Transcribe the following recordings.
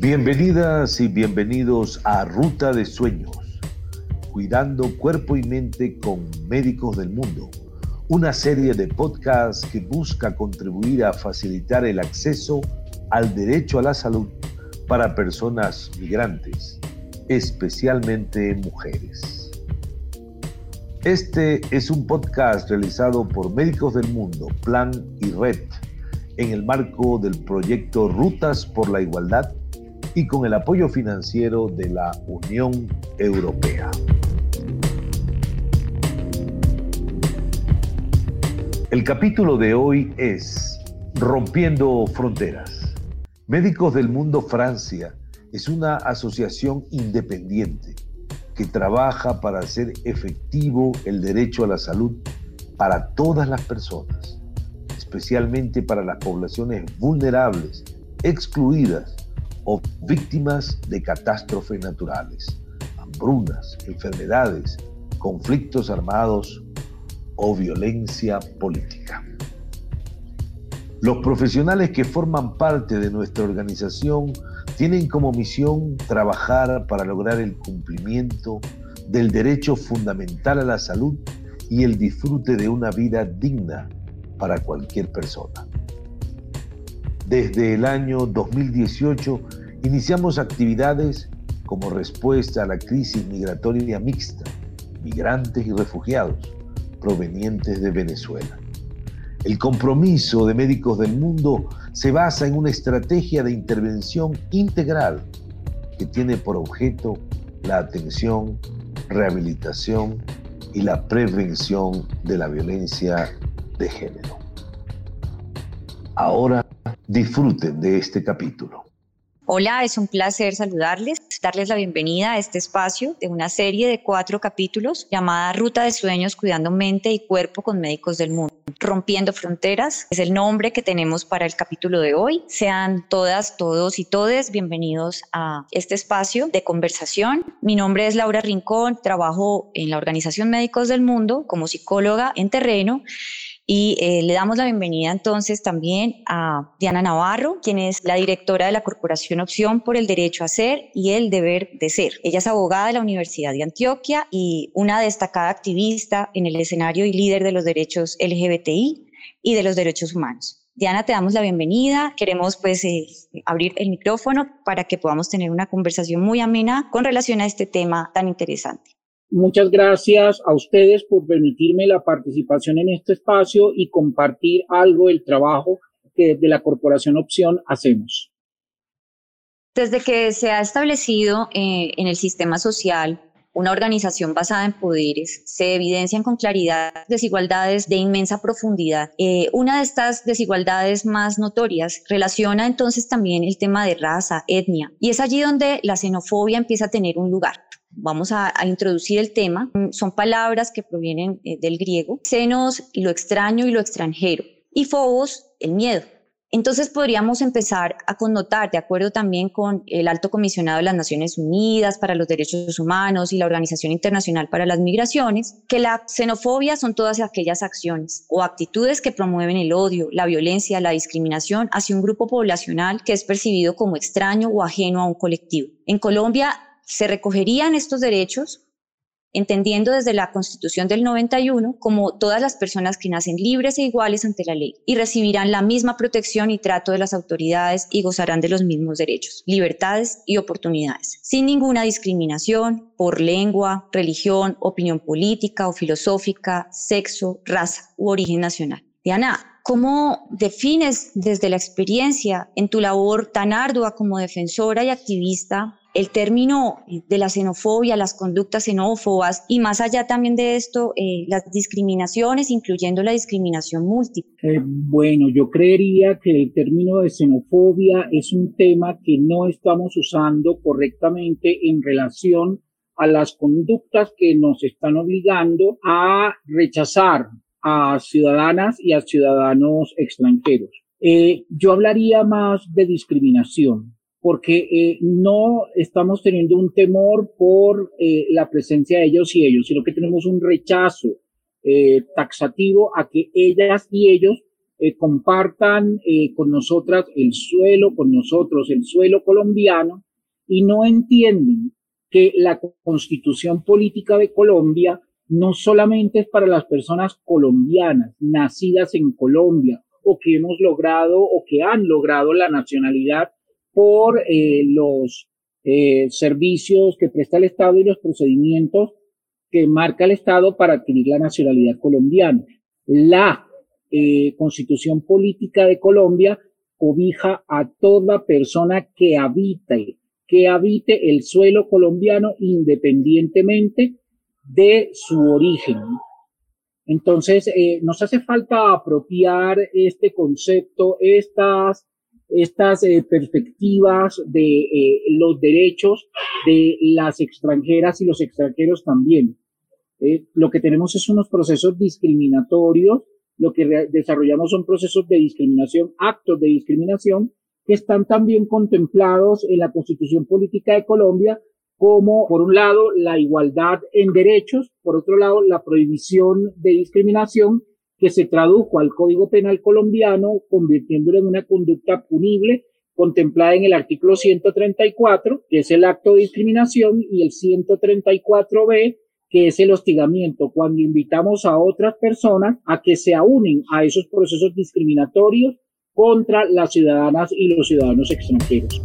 Bienvenidas y bienvenidos a Ruta de Sueños, cuidando cuerpo y mente con médicos del mundo, una serie de podcasts que busca contribuir a facilitar el acceso al derecho a la salud para personas migrantes, especialmente mujeres. Este es un podcast realizado por Médicos del Mundo, Plan y Red, en el marco del proyecto Rutas por la Igualdad y con el apoyo financiero de la Unión Europea. El capítulo de hoy es Rompiendo Fronteras. Médicos del Mundo Francia es una asociación independiente que trabaja para hacer efectivo el derecho a la salud para todas las personas, especialmente para las poblaciones vulnerables, excluidas o víctimas de catástrofes naturales, hambrunas, enfermedades, conflictos armados o violencia política. Los profesionales que forman parte de nuestra organización tienen como misión trabajar para lograr el cumplimiento del derecho fundamental a la salud y el disfrute de una vida digna para cualquier persona. Desde el año 2018 iniciamos actividades como respuesta a la crisis migratoria mixta, migrantes y refugiados provenientes de Venezuela. El compromiso de médicos del mundo se basa en una estrategia de intervención integral que tiene por objeto la atención, rehabilitación y la prevención de la violencia de género. Ahora disfruten de este capítulo. Hola, es un placer saludarles, darles la bienvenida a este espacio de una serie de cuatro capítulos llamada Ruta de Sueños Cuidando Mente y Cuerpo con Médicos del Mundo. Rompiendo Fronteras es el nombre que tenemos para el capítulo de hoy. Sean todas, todos y todes bienvenidos a este espacio de conversación. Mi nombre es Laura Rincón, trabajo en la Organización Médicos del Mundo como psicóloga en terreno y eh, le damos la bienvenida entonces también a Diana Navarro, quien es la directora de la Corporación Opción por el Derecho a Ser y el Deber de Ser. Ella es abogada de la Universidad de Antioquia y una destacada activista en el escenario y líder de los derechos LGBTI y de los derechos humanos. Diana, te damos la bienvenida. Queremos pues eh, abrir el micrófono para que podamos tener una conversación muy amena con relación a este tema tan interesante. Muchas gracias a ustedes por permitirme la participación en este espacio y compartir algo del trabajo que desde la Corporación Opción hacemos. Desde que se ha establecido eh, en el sistema social una organización basada en poderes, se evidencian con claridad desigualdades de inmensa profundidad. Eh, una de estas desigualdades más notorias relaciona entonces también el tema de raza, etnia, y es allí donde la xenofobia empieza a tener un lugar vamos a, introducir el tema. Mm, son palabras que provienen eh, del griego. Senos, lo extraño y lo extranjero. Y phobos, el miedo. Entonces podríamos empezar a connotar, de acuerdo también con el Alto Comisionado de las Naciones Unidas para los Derechos Humanos y la Organización Internacional para las Migraciones, que la xenofobia son todas aquellas acciones o actitudes que promueven el odio, la violencia, la discriminación hacia un grupo poblacional que es percibido como extraño o ajeno a un colectivo. En Colombia se recogerían estos derechos entendiendo desde la Constitución del 91 como todas las personas que nacen libres e iguales ante la ley y recibirán la misma protección y trato de las autoridades y gozarán de los mismos derechos, libertades y oportunidades, sin ninguna discriminación por lengua, religión, opinión política o filosófica, sexo, raza u origen nacional. Diana, ¿cómo defines desde la experiencia en tu labor tan ardua como defensora y activista el término de la xenofobia, las conductas xenófobas y más allá también de esto, eh, las discriminaciones, incluyendo la discriminación múltiple? Eh, bueno, yo creería que el término de xenofobia es un tema que no estamos usando correctamente en relación a las conductas que nos están obligando a rechazar a ciudadanas y a ciudadanos extranjeros. Eh, yo hablaría más de discriminación porque eh, no estamos teniendo un temor por eh, la presencia de ellos y ellos, sino que tenemos un rechazo eh, taxativo a que ellas y ellos eh, compartan con nosotras el suelo, con nosotros el suelo colombiano y no entienden que la constitución política de Colombia no solamente es para las personas colombianas, nacidas en Colombia o que hemos logrado o que han logrado la nacionalidad por eh, los servicios que presta el Estado y los procedimientos que marca el Estado para adquirir la nacionalidad colombiana. La eh, constitución política de Colombia cobija a toda persona que habite, que habite el suelo colombiano independientemente de su origen. Entonces, eh, nos hace falta apropiar este concepto, estas, estas eh, perspectivas de los derechos de las extranjeras y los extranjeros también. lo que tenemos es unos procesos discriminatorios lo que desarrollamos son procesos de discriminación, actos de discriminación, que están también contemplados en la Constitución Política de Colombia como, por un lado, la igualdad en derechos, por otro lado, la prohibición de discriminación que se tradujo al Código Penal colombiano, convirtiéndolo en una conducta punible contemplada en el artículo 134, que es el acto de discriminación, y el 134b, que es el hostigamiento, cuando invitamos a otras personas a que se unen a esos procesos discriminatorios contra las ciudadanas y los ciudadanos extranjeros.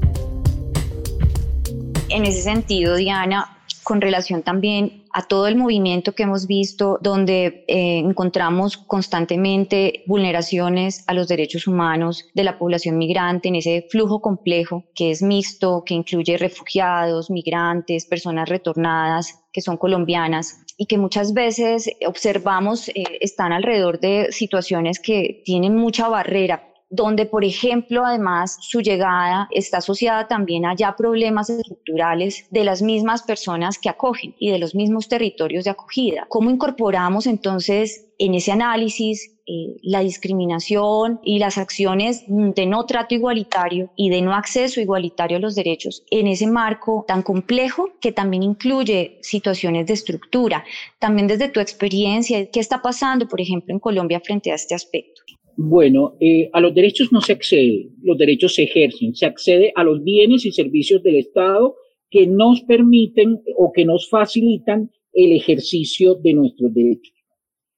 En ese sentido, Diana, con relación también a todo el movimiento que hemos visto, donde eh, encontramos constantemente vulneraciones a los derechos humanos de la población migrante en ese flujo complejo que es mixto, que incluye refugiados, migrantes, personas retornadas que son colombianas y que muchas veces observamos eh, están alrededor de situaciones que tienen mucha barrera donde, por ejemplo, además su llegada está asociada también a ya problemas estructurales de las mismas personas que acogen y de los mismos territorios de acogida. ¿Cómo incorporamos entonces en ese análisis eh, la discriminación y las acciones de no trato igualitario y de no acceso igualitario a los derechos en ese marco tan complejo que también incluye situaciones de estructura. También desde tu experiencia, ¿qué está pasando, por ejemplo, en Colombia frente a este aspecto? Bueno, eh, a los derechos no se accede, los derechos se ejercen, se accede a los bienes y servicios del Estado que nos permiten o que nos facilitan el ejercicio de nuestros derechos.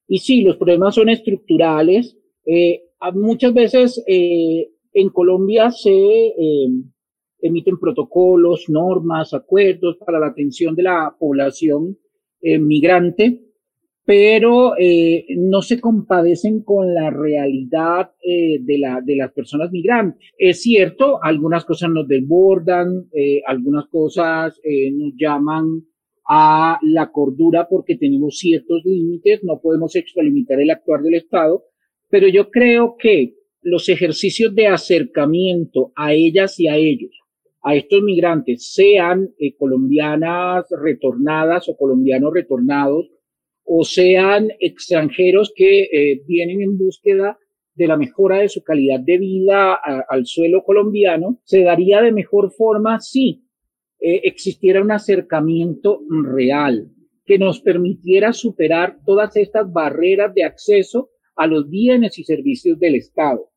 Y sí, los problemas son estructurales. Eh, muchas veces eh, en Colombia se emiten protocolos, normas, acuerdos para la atención de la población migrante pero eh, no se compadecen con la realidad eh, de, la, de las personas migrantes. Es cierto, algunas cosas nos desbordan, eh, algunas cosas nos llaman a la cordura porque tenemos ciertos límites, no podemos extralimitar el actuar del Estado, pero yo creo que los ejercicios de acercamiento a ellas y a ellos, a estos migrantes, sean colombianas retornadas o colombianos retornados, o sean extranjeros que eh, vienen en búsqueda de la mejora de su calidad de vida al suelo colombiano, se daría de mejor forma si eh, existiera un acercamiento real que nos permitiera superar todas estas barreras de acceso a los bienes y servicios del Estado.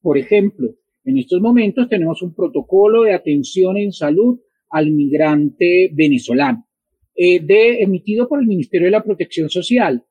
Por ejemplo, en estos momentos tenemos un protocolo de atención en salud al migrante venezolano eh, de, emitido por el Ministerio de la Protección Social,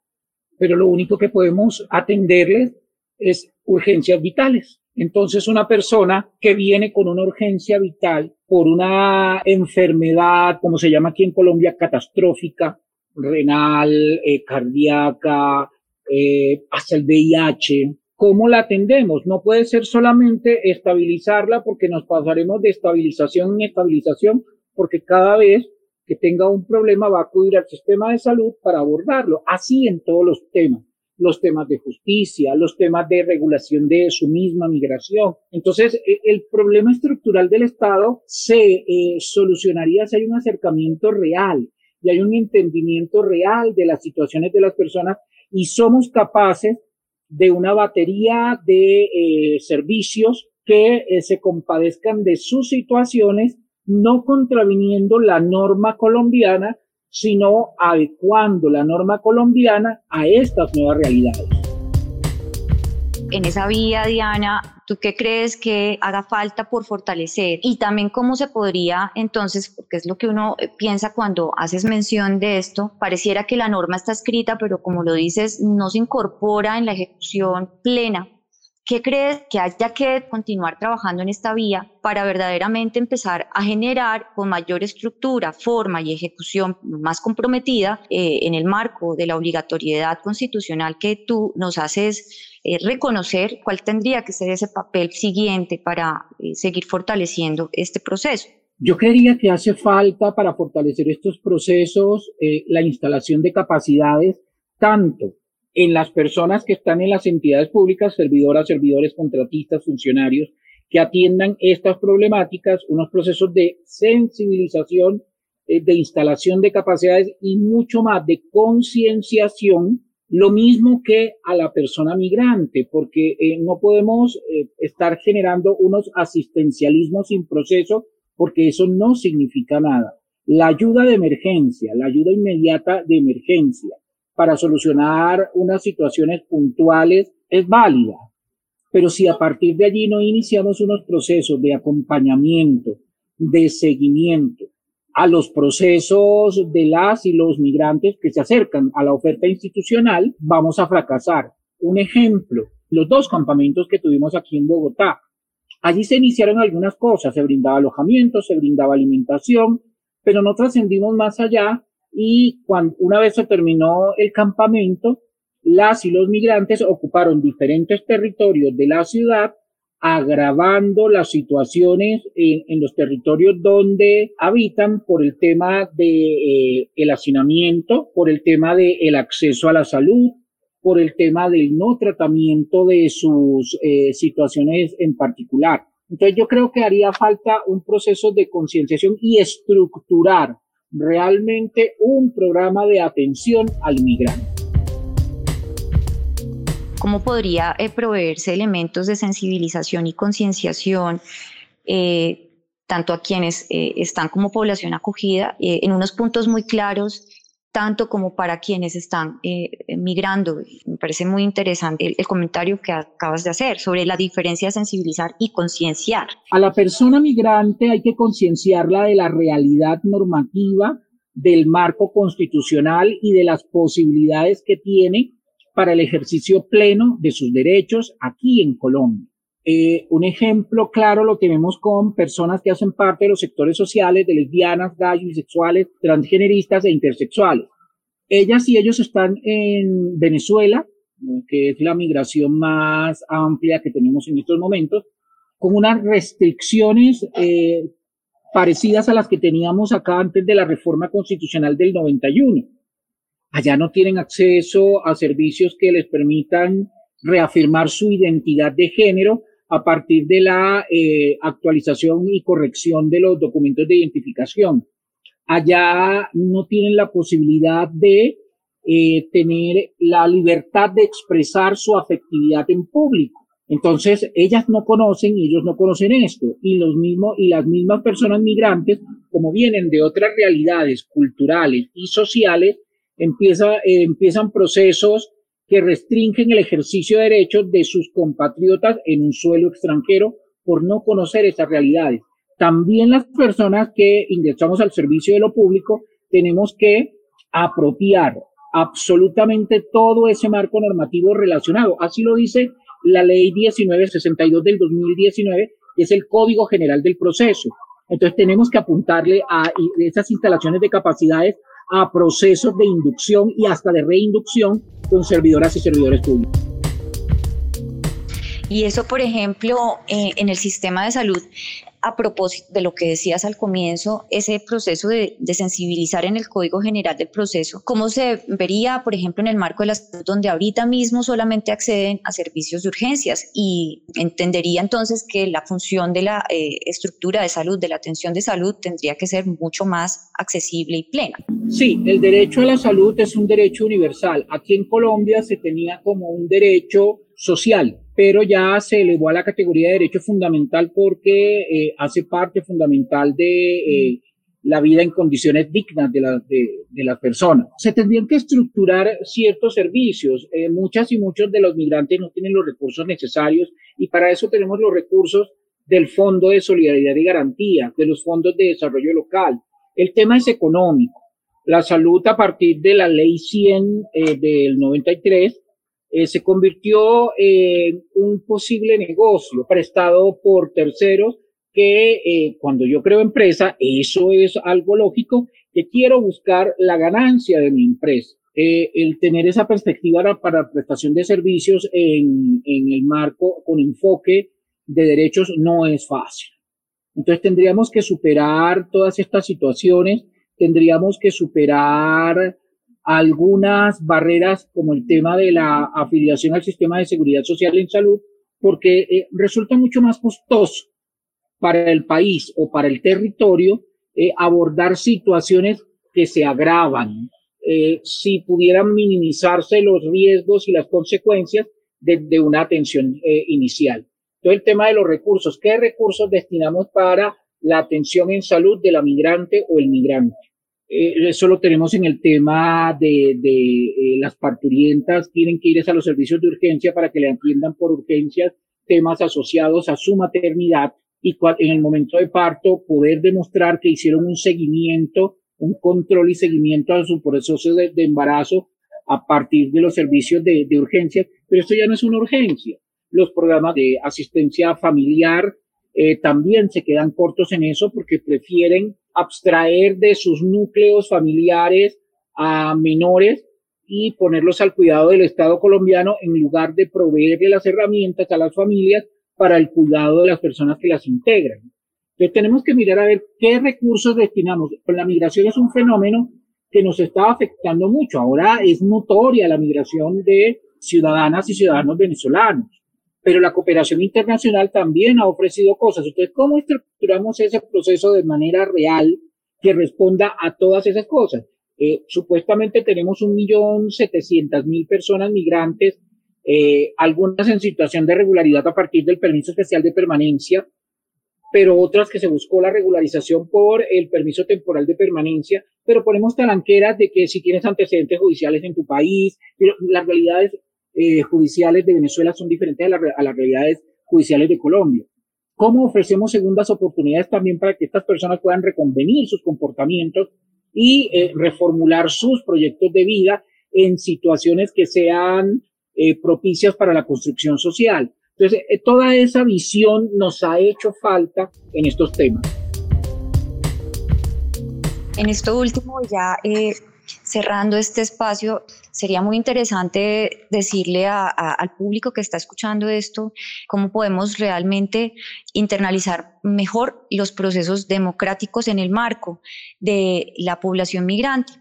pero lo único que podemos atenderles es urgencias vitales. Entonces, una persona que viene con una urgencia vital por una enfermedad, como se llama aquí en Colombia, catastrófica, renal, eh, cardíaca, eh, hasta el VIH, ¿cómo la atendemos? No puede ser solamente estabilizarla porque nos pasaremos de estabilización en estabilización porque cada vez que tenga un problema va a acudir al sistema de salud para abordarlo. Así en todos los temas los temas de justicia, los temas de regulación de su misma migración. Entonces, e, el problema estructural del Estado se eh, solucionaría si hay un acercamiento real y hay un entendimiento real de las situaciones de las personas y somos capaces de una batería de eh, servicios que eh, se compadezcan de sus situaciones no contraviniendo la norma colombiana, sino adecuando la norma colombiana a estas nuevas realidades. en esa vía, Diana, ¿tú qué crees que haga falta por fortalecer? Y también cómo se podría entonces, porque es lo que uno eh, piensa cuando haces mención de esto, pareciera que la norma está escrita, pero como lo dices, no se incorpora en la ejecución plena ¿Qué crees que haya que continuar trabajando en esta vía para verdaderamente empezar a generar con mayor estructura, forma y ejecución más comprometida eh, en el marco de la obligatoriedad constitucional que tú nos haces eh, reconocer cuál tendría que ser ese papel siguiente para eh, seguir fortaleciendo este proceso? Yo creería que hace falta para fortalecer estos procesos la instalación de capacidades tanto en las personas que están en las entidades públicas, servidoras, servidores, contratistas, funcionarios, que atiendan estas problemáticas, unos procesos de sensibilización, eh, de instalación de capacidades y mucho más de concienciación, lo mismo que a la persona migrante, porque eh, no podemos eh, estar generando unos asistencialismos sin proceso, porque eso no significa nada. La ayuda de emergencia, la ayuda inmediata de emergencia, para solucionar unas situaciones puntuales es válida. Pero si a partir de allí no iniciamos unos procesos de acompañamiento, de seguimiento a los procesos de las y los migrantes que se acercan a la oferta institucional, vamos a fracasar. Un ejemplo, los dos campamentos que tuvimos aquí en Bogotá. Allí se iniciaron algunas cosas, se brindaba alojamiento, se brindaba alimentación, pero no trascendimos más allá y cuando, una vez se terminó el campamento, las y los migrantes ocuparon diferentes territorios de la ciudad, agravando las situaciones en, los territorios donde habitan por el tema de eh, el hacinamiento, por el tema el acceso a la salud, por el tema del no tratamiento de sus eh, situaciones en particular. Entonces yo creo que haría falta un proceso de concienciación y estructurar realmente un programa de atención al migrante. ¿Cómo podría eh, proveerse elementos de sensibilización y concienciación eh, tanto a quienes eh, están como población acogida en unos puntos muy claros tanto como para quienes están eh, migrando. Me parece muy interesante el, comentario que acabas de hacer sobre la diferencia de sensibilizar y concienciar. A la persona migrante hay que concienciarla de la realidad normativa, del marco constitucional y de las posibilidades que tiene para el ejercicio pleno de sus derechos aquí en Colombia. Eh, un ejemplo claro lo tenemos con personas que hacen parte de los sectores sociales de lesbianas, gays, bisexuales, transgeneristas e intersexuales. Ellas y ellos están en Venezuela, que es la migración más amplia que tenemos en estos momentos, con unas restricciones eh, parecidas a las que teníamos acá antes de la reforma constitucional del 91. Allá no tienen acceso a servicios que les permitan reafirmar su identidad de género a partir de la eh, actualización y corrección de los documentos de identificación. Allá no tienen la posibilidad de eh, tener la libertad de expresar su afectividad en público. Entonces, ellas no conocen y ellos no conocen esto. Y los mismos, y las mismas personas migrantes, como vienen de otras realidades culturales y sociales, empieza, eh, empiezan procesos que restringen el ejercicio de derechos de sus compatriotas en un suelo extranjero por no conocer esas realidades. También las personas que ingresamos al servicio de lo público tenemos que apropiar absolutamente todo ese marco normativo relacionado. Así lo dice la ley 1962 del 2019, que es el Código General del Proceso. Entonces tenemos que apuntarle a esas instalaciones de capacidades a procesos de inducción y hasta de reinducción con servidoras y servidores públicos. Y eso, por ejemplo, eh, en el sistema de salud, a propósito de lo que decías al comienzo, ese proceso de, sensibilizar en el Código General del Proceso, ¿cómo se vería, por ejemplo, en el marco de la salud, donde ahorita mismo solamente acceden a servicios de urgencias? Y entendería entonces que la función de la eh, estructura de salud, de la atención de salud, tendría que ser mucho más accesible y plena. Sí, el derecho a la salud es un derecho universal. Aquí en Colombia se tenía como un derecho social, pero ya se elevó a la categoría de derecho fundamental porque eh, hace parte fundamental de, eh, la vida en condiciones dignas de, la, de, las personas. Se tendrían que estructurar ciertos servicios. Eh, muchas y muchos de los migrantes no tienen los recursos necesarios y para eso tenemos los recursos del Fondo de Solidaridad y Garantía, de los fondos de desarrollo local. El tema es económico. La salud a partir de la ley 100 eh, del 93 eh, se convirtió en un posible negocio prestado por terceros que eh, cuando yo creo empresa, eso es algo lógico, que quiero buscar la ganancia de mi empresa. Eh, el tener esa perspectiva para prestación de servicios en, en el marco con enfoque de derechos no es fácil. Entonces tendríamos que superar todas estas situaciones, tendríamos que superar algunas barreras como el tema de la afiliación al sistema de seguridad social en salud, porque eh, resulta mucho más costoso para el país o para el territorio eh, abordar situaciones que se agravan, eh, si pudieran minimizarse los riesgos y las consecuencias de, una atención inicial. Todo el tema de los recursos, ¿qué recursos destinamos para la atención en salud de la migrante o el migrante? Eso lo tenemos en el tema de, de las parturientas, tienen que ir a los servicios de urgencia para que le atiendan por urgencias temas asociados a su maternidad y en el momento de parto poder demostrar que hicieron un seguimiento, un control y seguimiento a su proceso de, embarazo a partir de los servicios de, de, urgencia, pero esto ya no es una urgencia. Los programas de asistencia familiar eh, también se quedan cortos en eso porque prefieren abstraer de sus núcleos familiares a menores y ponerlos al cuidado del Estado colombiano en lugar de proveerle las herramientas a las familias para el cuidado de las personas que las integran. Entonces tenemos que mirar a ver qué recursos destinamos. La migración es un fenómeno que nos está afectando mucho. Ahora es notoria la migración de ciudadanas y ciudadanos venezolanos, pero la cooperación internacional también ha ofrecido cosas. Entonces, ¿cómo estructuramos ese proceso de manera real que responda a todas esas cosas? Eh, supuestamente tenemos un millón setecientas mil personas migrantes eh, algunas en situación de regularidad a partir del permiso especial de permanencia, pero otras que se buscó la regularización por el permiso temporal de permanencia, pero ponemos talanqueras de que si tienes antecedentes judiciales en tu país, pero las realidades eh, judiciales de Venezuela son diferentes a, las realidades judiciales de Colombia. ¿Cómo ofrecemos segundas oportunidades también para que estas personas puedan reconvenir sus comportamientos y eh, reformular sus proyectos de vida en situaciones que sean eh, propicias para la construcción social. Entonces, toda esa visión nos ha hecho falta en estos temas. En esto último, ya cerrando este espacio, sería muy interesante decirle al público que está escuchando esto cómo podemos realmente internalizar mejor los procesos democráticos en el marco de la población migrante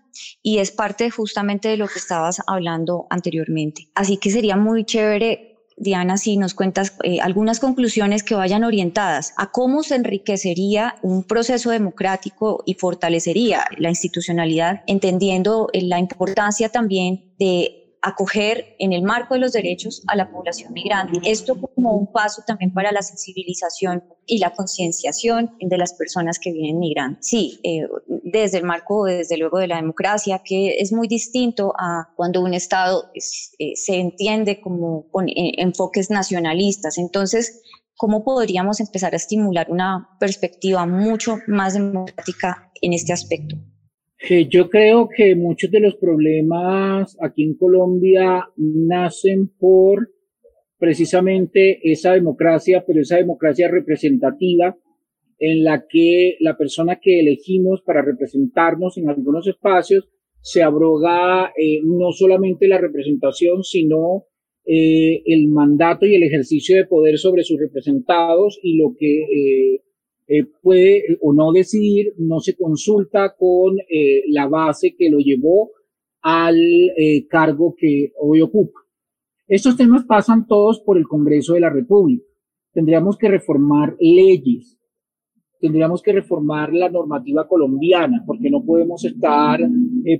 y es parte justamente de lo que estabas hablando anteriormente. Así que sería muy chévere Diana, si nos cuentas eh, algunas conclusiones que vayan orientadas a cómo se enriquecería un proceso democrático y fortalecería la institucionalidad, entendiendo eh, la importancia también de acoger en el marco de los derechos a la población migrante. Esto como un paso también para la sensibilización y la concienciación de las personas que vienen migrando. Sí, eh, desde el marco, desde luego, de la democracia, que es muy distinto a cuando un Estado eh, se entiende como con eh, enfoques nacionalistas. Entonces, ¿cómo podríamos empezar a estimular una perspectiva mucho más democrática en este aspecto? Yo creo que muchos de los problemas aquí en Colombia nacen por precisamente esa democracia, pero esa democracia representativa en la que la persona que elegimos para representarnos en algunos espacios se abroga eh, no solamente la representación, sino eh, el mandato y el ejercicio de poder sobre sus representados y lo que eh, eh, puede eh, o no decidir, no se consulta con eh, la base que lo llevó al cargo que hoy ocupa. Estos temas pasan todos por el Congreso de la República. Tendríamos que reformar leyes, tendríamos que reformar la normativa colombiana, porque no podemos estar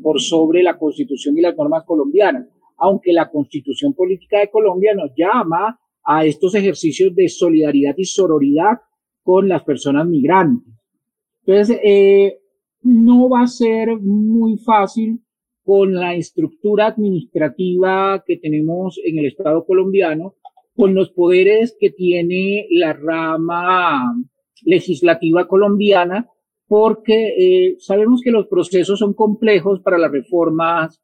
por sobre la Constitución y las normas colombianas, aunque la Constitución Política de Colombia nos llama a estos ejercicios de solidaridad y sororidad con las personas migrantes. Entonces, eh, no va a ser muy fácil con la estructura administrativa que tenemos en el Estado colombiano, con los poderes que tiene la rama legislativa colombiana, porque eh, sabemos que los procesos son complejos para las reformas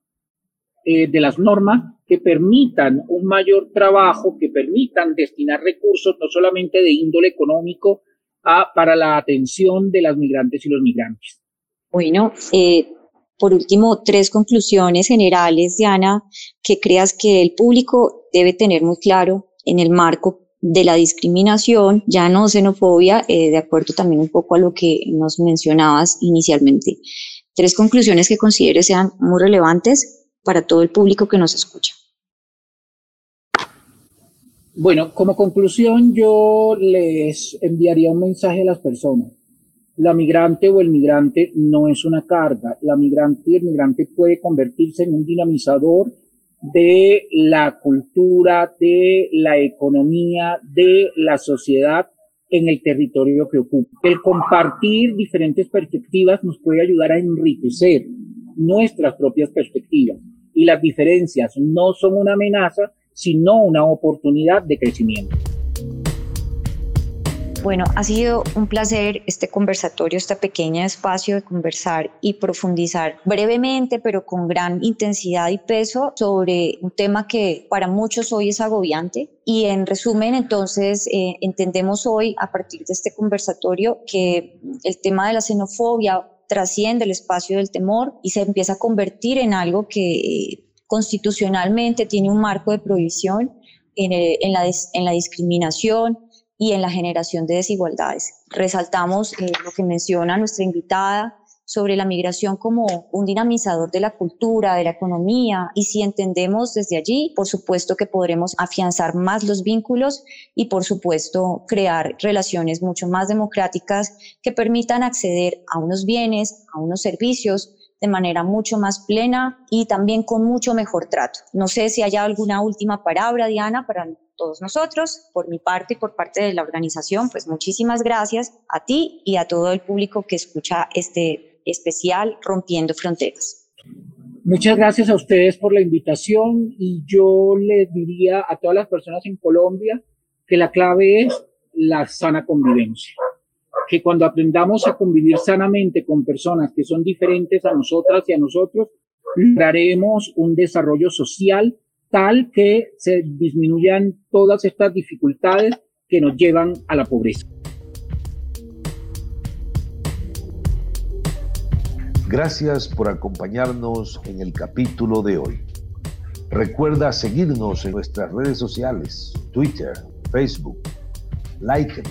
eh, de las normas que permitan un mayor trabajo, que permitan destinar recursos no solamente de índole económico a, para la atención de las migrantes y los migrantes. Bueno, eh, por último, tres conclusiones generales, Diana, que creas que el público debe tener muy claro en el marco de la discriminación, ya no xenofobia, eh, de acuerdo también un poco a lo que nos mencionabas inicialmente. Tres conclusiones que consideres sean muy relevantes para todo el público que nos escucha. Bueno, como conclusión, yo les enviaría un mensaje a las personas. La migrante o el migrante no es una carga. La migrante y el migrante puede convertirse en un dinamizador de la cultura, de la economía, de la sociedad en el territorio que ocupa. El compartir diferentes perspectivas nos puede ayudar a enriquecer nuestras propias perspectivas y las diferencias no son una amenaza, sino una oportunidad de crecimiento. Bueno, ha sido un placer este conversatorio, este pequeño espacio de conversar y profundizar brevemente, pero con gran intensidad y peso sobre un tema que para muchos hoy es agobiante. Y en resumen, entonces, eh, entendemos hoy, a partir de este conversatorio, que el tema de la xenofobia trasciende el espacio del temor y se empieza a convertir en algo que constitucionalmente tiene un marco de prohibición en, la, discriminación y en la generación de desigualdades. Resaltamos eh, lo que menciona nuestra invitada, sobre la migración como un dinamizador de la cultura, de la economía, y si entendemos desde allí, por supuesto que podremos afianzar más los vínculos y por supuesto crear relaciones mucho más democráticas que permitan acceder a unos bienes, a unos servicios de manera mucho más plena y también con mucho mejor trato. No sé si hay alguna última palabra, Diana, para todos nosotros, por mi parte y por parte de la organización, pues muchísimas gracias a ti y a todo el público que escucha este especial Rompiendo Fronteras. Muchas gracias a ustedes por la invitación y yo les diría a todas las personas en Colombia que la clave es la sana convivencia. Que cuando aprendamos a convivir sanamente con personas que son diferentes a nosotras y a nosotros, lograremos un desarrollo social tal que se disminuyan todas estas dificultades que nos llevan a la pobreza. Gracias por acompañarnos en el capítulo de hoy. Recuerda seguirnos en nuestras redes sociales, Twitter, Facebook, Like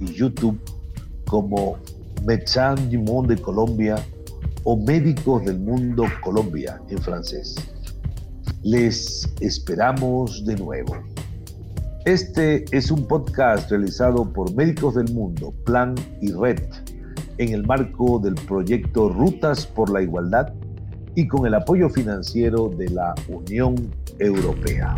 y YouTube como Médecins du Monde Colombia o Médicos del Mundo Colombia en francés. Les esperamos de nuevo. Este es un podcast realizado por Médicos del Mundo, Plan y Red en el marco del proyecto Rutas por la Igualdad y con el apoyo financiero de la Unión Europea.